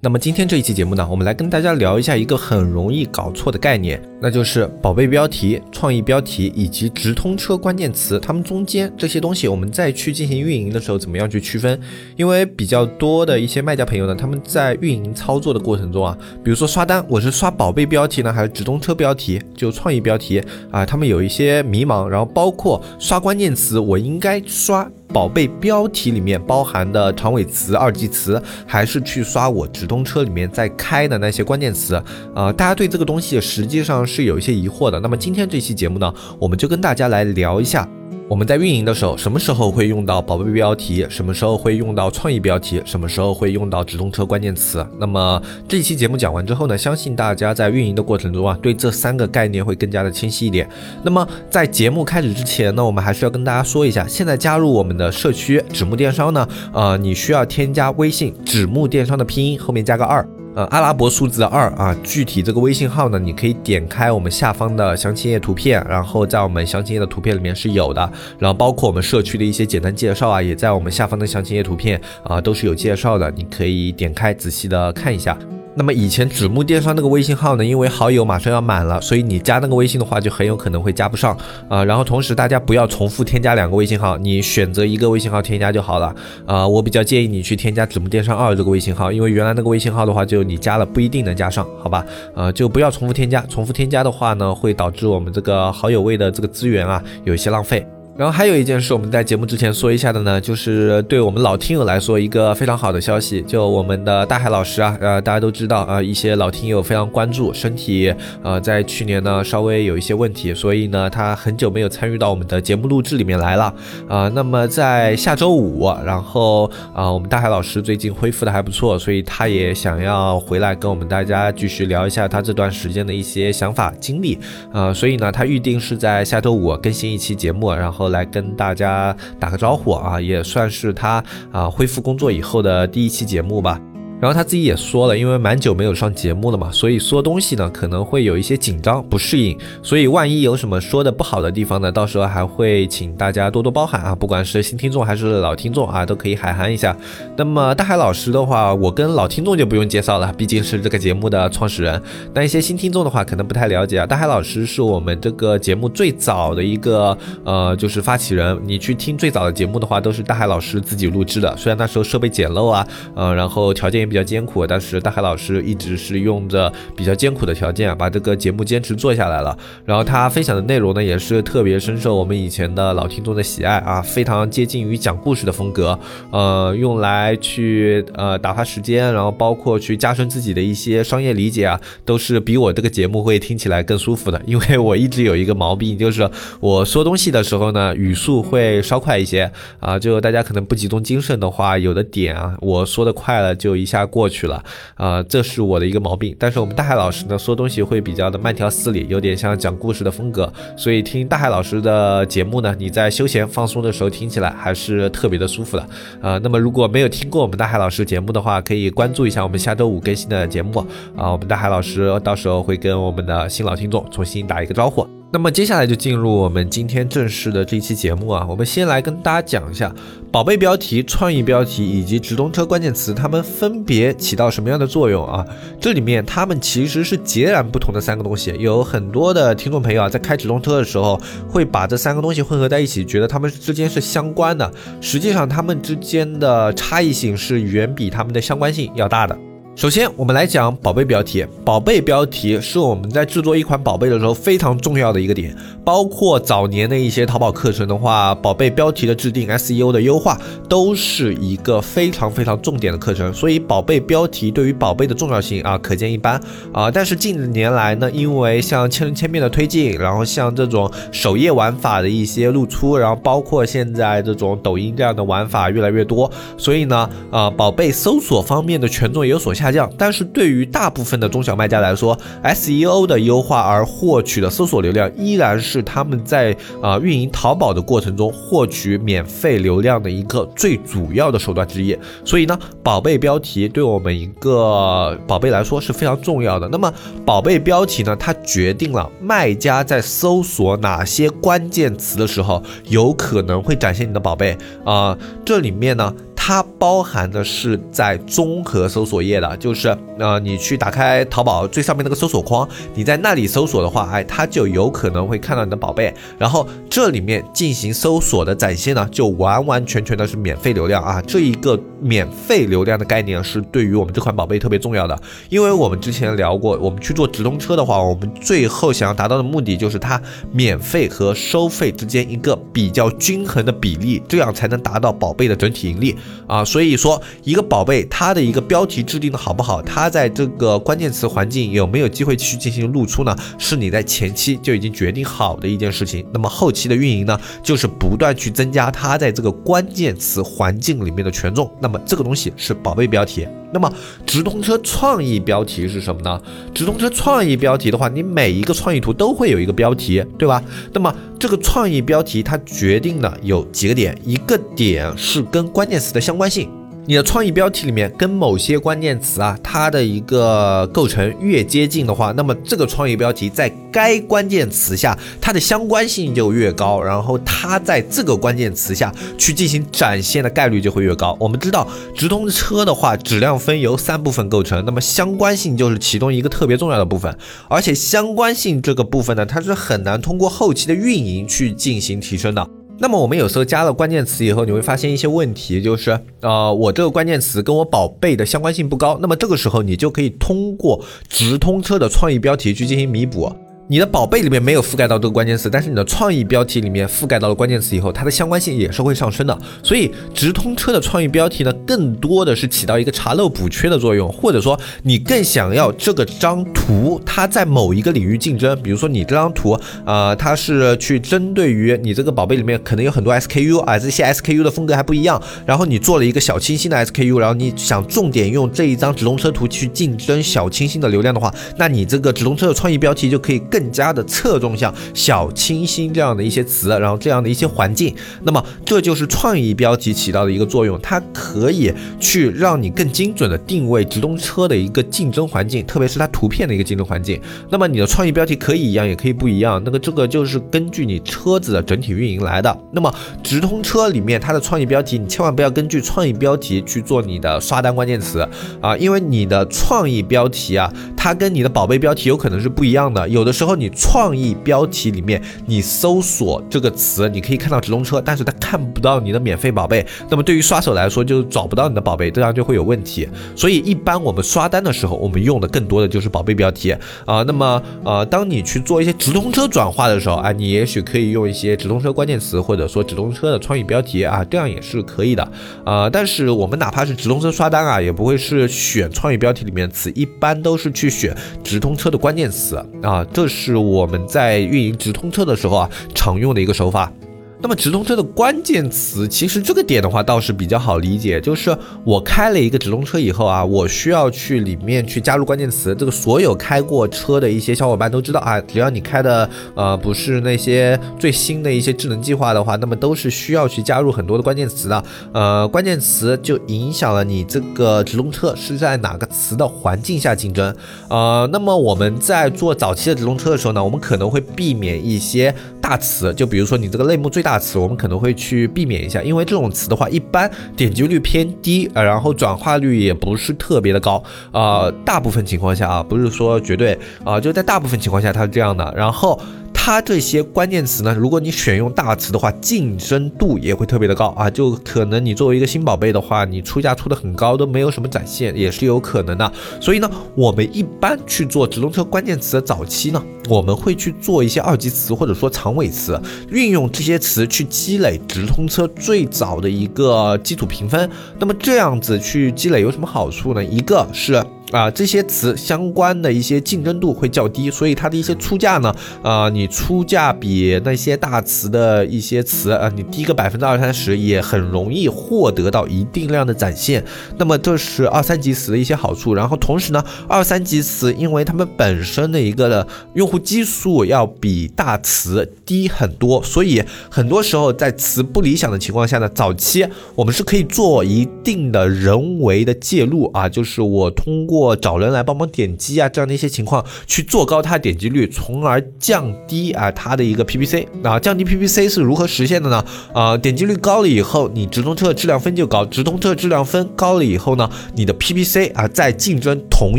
那么今天这一期节目呢，我们来跟大家聊一下一个很容易搞错的概念，那就是宝贝标题、创意标题以及直通车关键词，它们中间这些东西，我们再去进行运营的时候，怎么样去区分？因为比较多的一些卖家朋友呢，他们在运营操作的过程中啊，比如说刷单，我是刷宝贝标题呢，还是直通车标题，就创意标题啊，他们有一些迷茫，然后包括刷关键词，我应该刷。宝贝标题里面包含的长尾词、二级词，还是去刷我直通车里面在开的那些关键词啊？大家对这个东西实际上是有一些疑惑的。那么今天这期节目呢，我们就跟大家来聊一下。我们在运营的时候，什么时候会用到宝贝标题？什么时候会用到创意标题？什么时候会用到直通车关键词？那么这一期节目讲完之后呢，相信大家在运营的过程中啊，对这三个概念会更加的清晰一点。那么在节目开始之前呢，我们还是要跟大家说一下，现在加入我们的社区纸木电商呢，呃，你需要添加微信纸木电商的拼音后面加个二。呃，阿拉伯数字二啊，具体这个微信号呢，你可以点开我们下方的详情页图片，然后在我们详情页的图片里面是有的，然后包括我们社区的一些简单介绍啊，也在我们下方的详情页图片啊，都是有介绍的，你可以点开仔细的看一下。那么以前纸木电商那个微信号呢，因为好友马上要满了，所以你加那个微信的话，就很有可能会加不上啊。然后同时大家不要重复添加两个微信号，你选择一个微信号添加就好了啊。我比较建议你去添加纸木电商二这个微信号，因为原来那个微信号的话，就你加了不一定能加上，好吧？呃，就不要重复添加，重复添加的话呢，会导致我们这个好友位的这个资源啊，有一些浪费。然后还有一件事，我们在节目之前说一下的呢，就是对我们老听友来说一个非常好的消息，就我们的大海老师啊，呃，大家都知道啊，一些老听友非常关注，身体呃在去年呢稍微有一些问题，所以呢他很久没有参与到我们的节目录制里面来了啊。那么在下周五，然后啊我们大海老师最近恢复的还不错，所以他也想要回来跟我们大家继续聊一下他这段时间的一些想法经历啊，所以呢他预定是在下周五更新一期节目，然后。来跟大家打个招呼啊，也算是他啊恢复工作以后的第一期节目吧。然后他自己也说了，因为蛮久没有上节目了嘛，所以说东西呢可能会有一些紧张不适应，所以万一有什么说的不好的地方呢，到时候还会请大家多多包涵啊，不管是新听众还是老听众啊，都可以海涵一下。那么大海老师的话，我跟老听众就不用介绍了，毕竟是这个节目的创始人。但一些新听众的话，可能不太了解啊。大海老师是我们这个节目最早的一个呃，就是发起人。你去听最早的节目的话，都是大海老师自己录制的，虽然那时候设备简陋啊，呃，然后条件。比较艰苦，但是大海老师一直是用着比较艰苦的条件，把这个节目坚持做下来了。然后他分享的内容呢，也是特别深受我们以前的老听众的喜爱啊，非常接近于讲故事的风格，呃，用来去呃打发时间，然后包括去加深自己的一些商业理解啊，都是比我这个节目会听起来更舒服的。因为我一直有一个毛病，就是我说东西的时候呢，语速会稍快一些啊，就大家可能不集中精神的话，有的点啊，我说的快了就一下。过去了啊，这是我的一个毛病。但是我们大海老师呢，说东西会比较的慢条斯理，有点像讲故事的风格。所以听大海老师的节目呢，你在休闲放松的时候听起来还是特别的舒服的啊。那么如果没有听过我们大海老师节目的话，可以关注一下我们下周五更新的节目啊。我们大海老师到时候会跟我们的新老听众重新打一个招呼。那么接下来就进入我们今天正式的这期节目啊，我们先来跟大家讲一下宝贝标题、创意标题以及直通车关键词，它们分别起到什么样的作用啊？这里面它们其实是截然不同的三个东西。有很多的听众朋友啊，在开直通车的时候，会把这三个东西混合在一起，觉得它们之间是相关的。实际上，它们之间的差异性是远比它们的相关性要大的。首先，我们来讲宝贝标题。宝贝标题是我们在制作一款宝贝的时候非常重要的一个点。包括早年的一些淘宝课程的话，宝贝标题的制定、SEO 的优化，都是一个非常非常重点的课程。所以，宝贝标题对于宝贝的重要性啊，可见一斑啊。但是近年来呢，因为像千人千面的推进，然后像这种首页玩法的一些露出，然后包括现在这种抖音这样的玩法越来越多，所以呢，呃，宝贝搜索方面的权重也有所下。下降，但是对于大部分的中小卖家来说，SEO 的优化而获取的搜索流量依然是他们在啊运营淘宝的过程中获取免费流量的一个最主要的手段之一。所以呢，宝贝标题对我们一个宝贝来说是非常重要的。那么，宝贝标题呢，它决定了卖家在搜索哪些关键词的时候，有可能会展现你的宝贝啊。这里面呢。它包含的是在综合搜索页的，就是呃，你去打开淘宝最上面那个搜索框，你在那里搜索的话，哎，它就有可能会看到你的宝贝，然后这里面进行搜索的展现呢，就完完全全的是免费流量啊，这一个免费流量的概念是对于我们这款宝贝特别重要的，因为我们之前聊过，我们去做直通车的话，我们最后想要达到的目的就是它免费和收费之间一个比较均衡的比例，这样才能达到宝贝的整体盈利。啊，所以说一个宝贝它的一个标题制定的好不好，它在这个关键词环境有没有机会去进行露出呢？是你在前期就已经决定好的一件事情。那么后期的运营呢，就是不断去增加它在这个关键词环境里面的权重。那么这个东西是宝贝标题。那么直通车创意标题是什么呢？直通车创意标题的话，你每一个创意图都会有一个标题，对吧？那么这个创意标题它决定了有几个点，一个点是跟关键词的相关性。你的创意标题里面跟某些关键词啊，它的一个构成越接近的话，那么这个创意标题在该关键词下它的相关性就越高，然后它在这个关键词下去进行展现的概率就会越高。我们知道直通车的话，质量分由三部分构成，那么相关性就是其中一个特别重要的部分，而且相关性这个部分呢，它是很难通过后期的运营去进行提升的。那么我们有时候加了关键词以后，你会发现一些问题，就是呃，我这个关键词跟我宝贝的相关性不高。那么这个时候，你就可以通过直通车的创意标题去进行弥补。你的宝贝里面没有覆盖到这个关键词，但是你的创意标题里面覆盖到了关键词以后，它的相关性也是会上升的。所以直通车的创意标题呢，更多的是起到一个查漏补缺的作用，或者说你更想要这个张图它在某一个领域竞争，比如说你这张图，呃，它是去针对于你这个宝贝里面可能有很多 SKU 啊，这些 SKU 的风格还不一样，然后你做了一个小清新的 SKU，然后你想重点用这一张直通车图去竞争小清新的流量的话，那你这个直通车的创意标题就可以更。更加的侧重向小清新这样的一些词，然后这样的一些环境，那么这就是创意标题起到的一个作用，它可以去让你更精准的定位直通车的一个竞争环境，特别是它图片的一个竞争环境。那么你的创意标题可以一样，也可以不一样，那个这个就是根据你车子的整体运营来的。那么直通车里面它的创意标题，你千万不要根据创意标题去做你的刷单关键词啊，因为你的创意标题啊，它跟你的宝贝标题有可能是不一样的，有的时候。然后你创意标题里面，你搜索这个词，你可以看到直通车，但是它看不到你的免费宝贝。那么对于刷手来说，就是找不到你的宝贝，这样就会有问题。所以一般我们刷单的时候，我们用的更多的就是宝贝标题啊。那么呃，当你去做一些直通车转化的时候啊，你也许可以用一些直通车关键词，或者说直通车的创意标题啊，这样也是可以的啊。但是我们哪怕是直通车刷单啊，也不会是选创意标题里面词，一般都是去选直通车的关键词啊，这是。是我们在运营直通车的时候啊，常用的一个手法。那么直通车的关键词，其实这个点的话倒是比较好理解，就是我开了一个直通车以后啊，我需要去里面去加入关键词。这个所有开过车的一些小伙伴都知道啊，只要你开的呃不是那些最新的一些智能计划的话，那么都是需要去加入很多的关键词的。呃，关键词就影响了你这个直通车是在哪个词的环境下竞争。呃，那么我们在做早期的直通车的时候呢，我们可能会避免一些大词，就比如说你这个类目最大。词我们可能会去避免一下，因为这种词的话，一般点击率偏低，呃，然后转化率也不是特别的高，呃，大部分情况下啊，不是说绝对啊，就在大部分情况下它是这样的，然后。它这些关键词呢，如果你选用大词的话，竞争度也会特别的高啊，就可能你作为一个新宝贝的话，你出价出的很高都没有什么展现，也是有可能的。所以呢，我们一般去做直通车关键词的早期呢，我们会去做一些二级词或者说长尾词，运用这些词去积累直通车最早的一个基础评分。那么这样子去积累有什么好处呢？一个是。啊，这些词相关的一些竞争度会较低，所以它的一些出价呢，啊，你出价比那些大词的一些词啊，你低个百分之二三十，也很容易获得到一定量的展现。那么这是二三级词的一些好处。然后同时呢，二三级词因为它们本身的一个用户基数要比大词低很多，所以很多时候在词不理想的情况下呢，早期我们是可以做一定的人为的介入啊，就是我通过。或找人来帮忙点击啊，这样的一些情况去做高它的点击率，从而降低啊它的一个 PPC。那降低 PPC 是如何实现的呢？啊，点击率高了以后，你直通车的质量分就高；直通车质量分高了以后呢，你的 PPC 啊在竞争同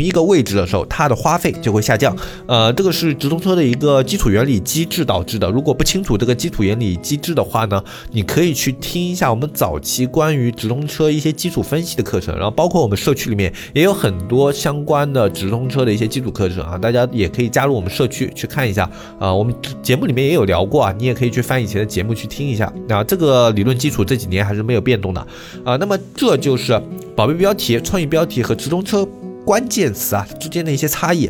一个位置的时候，它的花费就会下降。呃，这个是直通车的一个基础原理机制导致的。如果不清楚这个基础原理机制的话呢，你可以去听一下我们早期关于直通车一些基础分析的课程，然后包括我们社区里面也有很多。相关的直通车的一些基础课程啊，大家也可以加入我们社区去看一下啊。我们节目里面也有聊过啊，你也可以去翻以前的节目去听一下。那这个理论基础这几年还是没有变动的啊。那么这就是宝贝标题、创意标题和直通车。关键词啊之间的一些差异，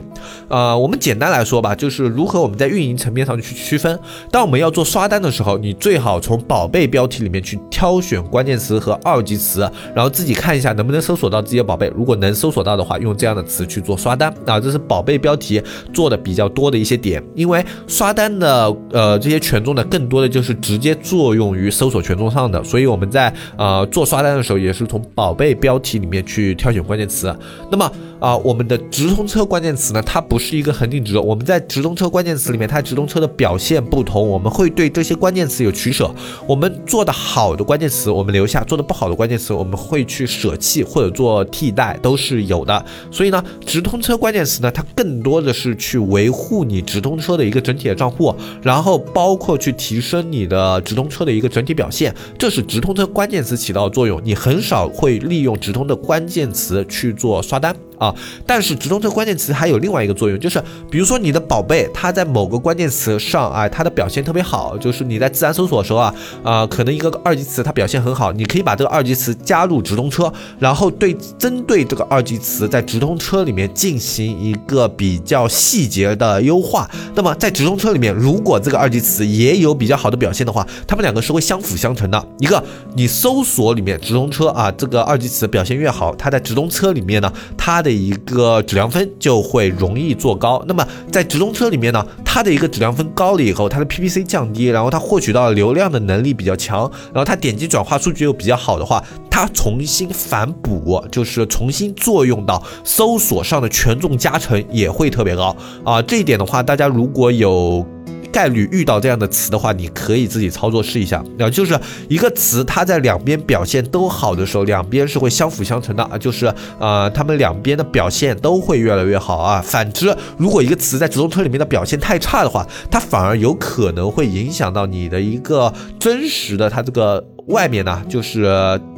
呃，我们简单来说吧，就是如何我们在运营层面上去区分。当我们要做刷单的时候，你最好从宝贝标题里面去挑选关键词和二级词，然后自己看一下能不能搜索到自己的宝贝。如果能搜索到的话，用这样的词去做刷单啊，这是宝贝标题做的比较多的一些点。因为刷单的呃这些权重呢，更多的就是直接作用于搜索权重上的，所以我们在呃做刷单的时候，也是从宝贝标题里面去挑选关键词。那么啊，我们的直通车关键词呢，它不是一个恒定值。我们在直通车关键词里面，它直通车的表现不同，我们会对这些关键词有取舍。我们做的好的关键词，我们留下；做的不好的关键词，我们会去舍弃或者做替代，都是有的。所以呢，直通车关键词呢，它更多的是去维护你直通车的一个整体的账户，然后包括去提升你的直通车的一个整体表现，这是直通车关键词起到的作用。你很少会利用直通的关键词去做刷单。啊，但是直通车关键词还有另外一个作用，就是比如说你的宝贝，它在某个关键词上啊，它的表现特别好，就是你在自然搜索的时候啊，啊，可能一个二级词它表现很好，你可以把这个二级词加入直通车，然后对针对这个二级词在直通车里面进行一个比较细节的优化。那么在直通车里面，如果这个二级词也有比较好的表现的话，它们两个是会相辅相成的。一个你搜索里面直通车啊，这个二级词表现越好，它在直通车里面呢，它的一个质量分就会容易做高。那么在直通车里面呢，它的一个质量分高了以后，它的 PPC 降低，然后它获取到流量的能力比较强，然后它点击转化数据又比较好的话，它重新反哺，就是重新作用到搜索上的权重加成也会特别高啊。这一点的话，大家如果有。概率遇到这样的词的话，你可以自己操作试一下。那就是一个词，它在两边表现都好的时候，两边是会相辅相成的啊。就是呃，他们两边的表现都会越来越好啊。反之，如果一个词在直通车里面的表现太差的话，它反而有可能会影响到你的一个真实的它这个。外面呢，就是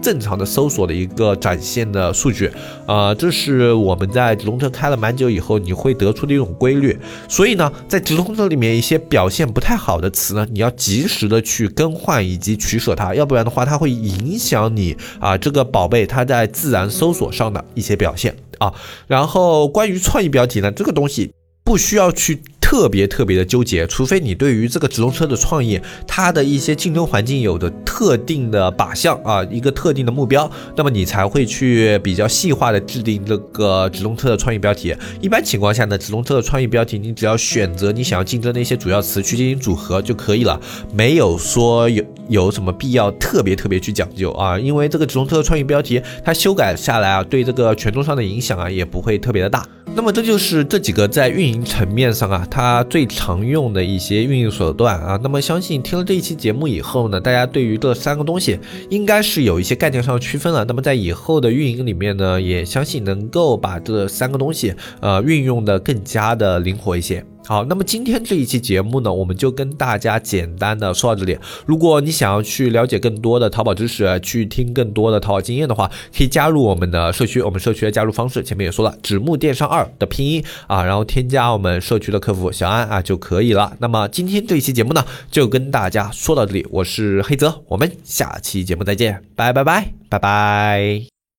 正常的搜索的一个展现的数据，啊，这是我们在直通车开了蛮久以后，你会得出的一种规律。所以呢，在直通车里面一些表现不太好的词呢，你要及时的去更换以及取舍它，要不然的话，它会影响你啊这个宝贝它在自然搜索上的一些表现啊。然后关于创意标题呢，这个东西不需要去。特别特别的纠结，除非你对于这个直通车的创意，它的一些竞争环境有着特定的靶向啊，一个特定的目标，那么你才会去比较细化的制定这个直通车的创意标题。一般情况下呢，直通车的创意标题，你只要选择你想要竞争的一些主要词去进行组合就可以了，没有说有有什么必要特别特别去讲究啊，因为这个直通车的创意标题，它修改下来啊，对这个权重上的影响啊，也不会特别的大。那么这就是这几个在运营层面上啊，它最常用的一些运营手段啊。那么相信听了这一期节目以后呢，大家对于这三个东西应该是有一些概念上的区分了。那么在以后的运营里面呢，也相信能够把这三个东西呃运用的更加的灵活一些。好，那么今天这一期节目呢，我们就跟大家简单的说到这里。如果你想要去了解更多的淘宝知识，去听更多的淘宝经验的话，可以加入我们的社区。我们社区的加入方式前面也说了，纸木电商二的拼音啊，然后添加我们社区的客服小安啊就可以了。那么今天这一期节目呢，就跟大家说到这里。我是黑泽，我们下期节目再见，拜拜拜拜拜。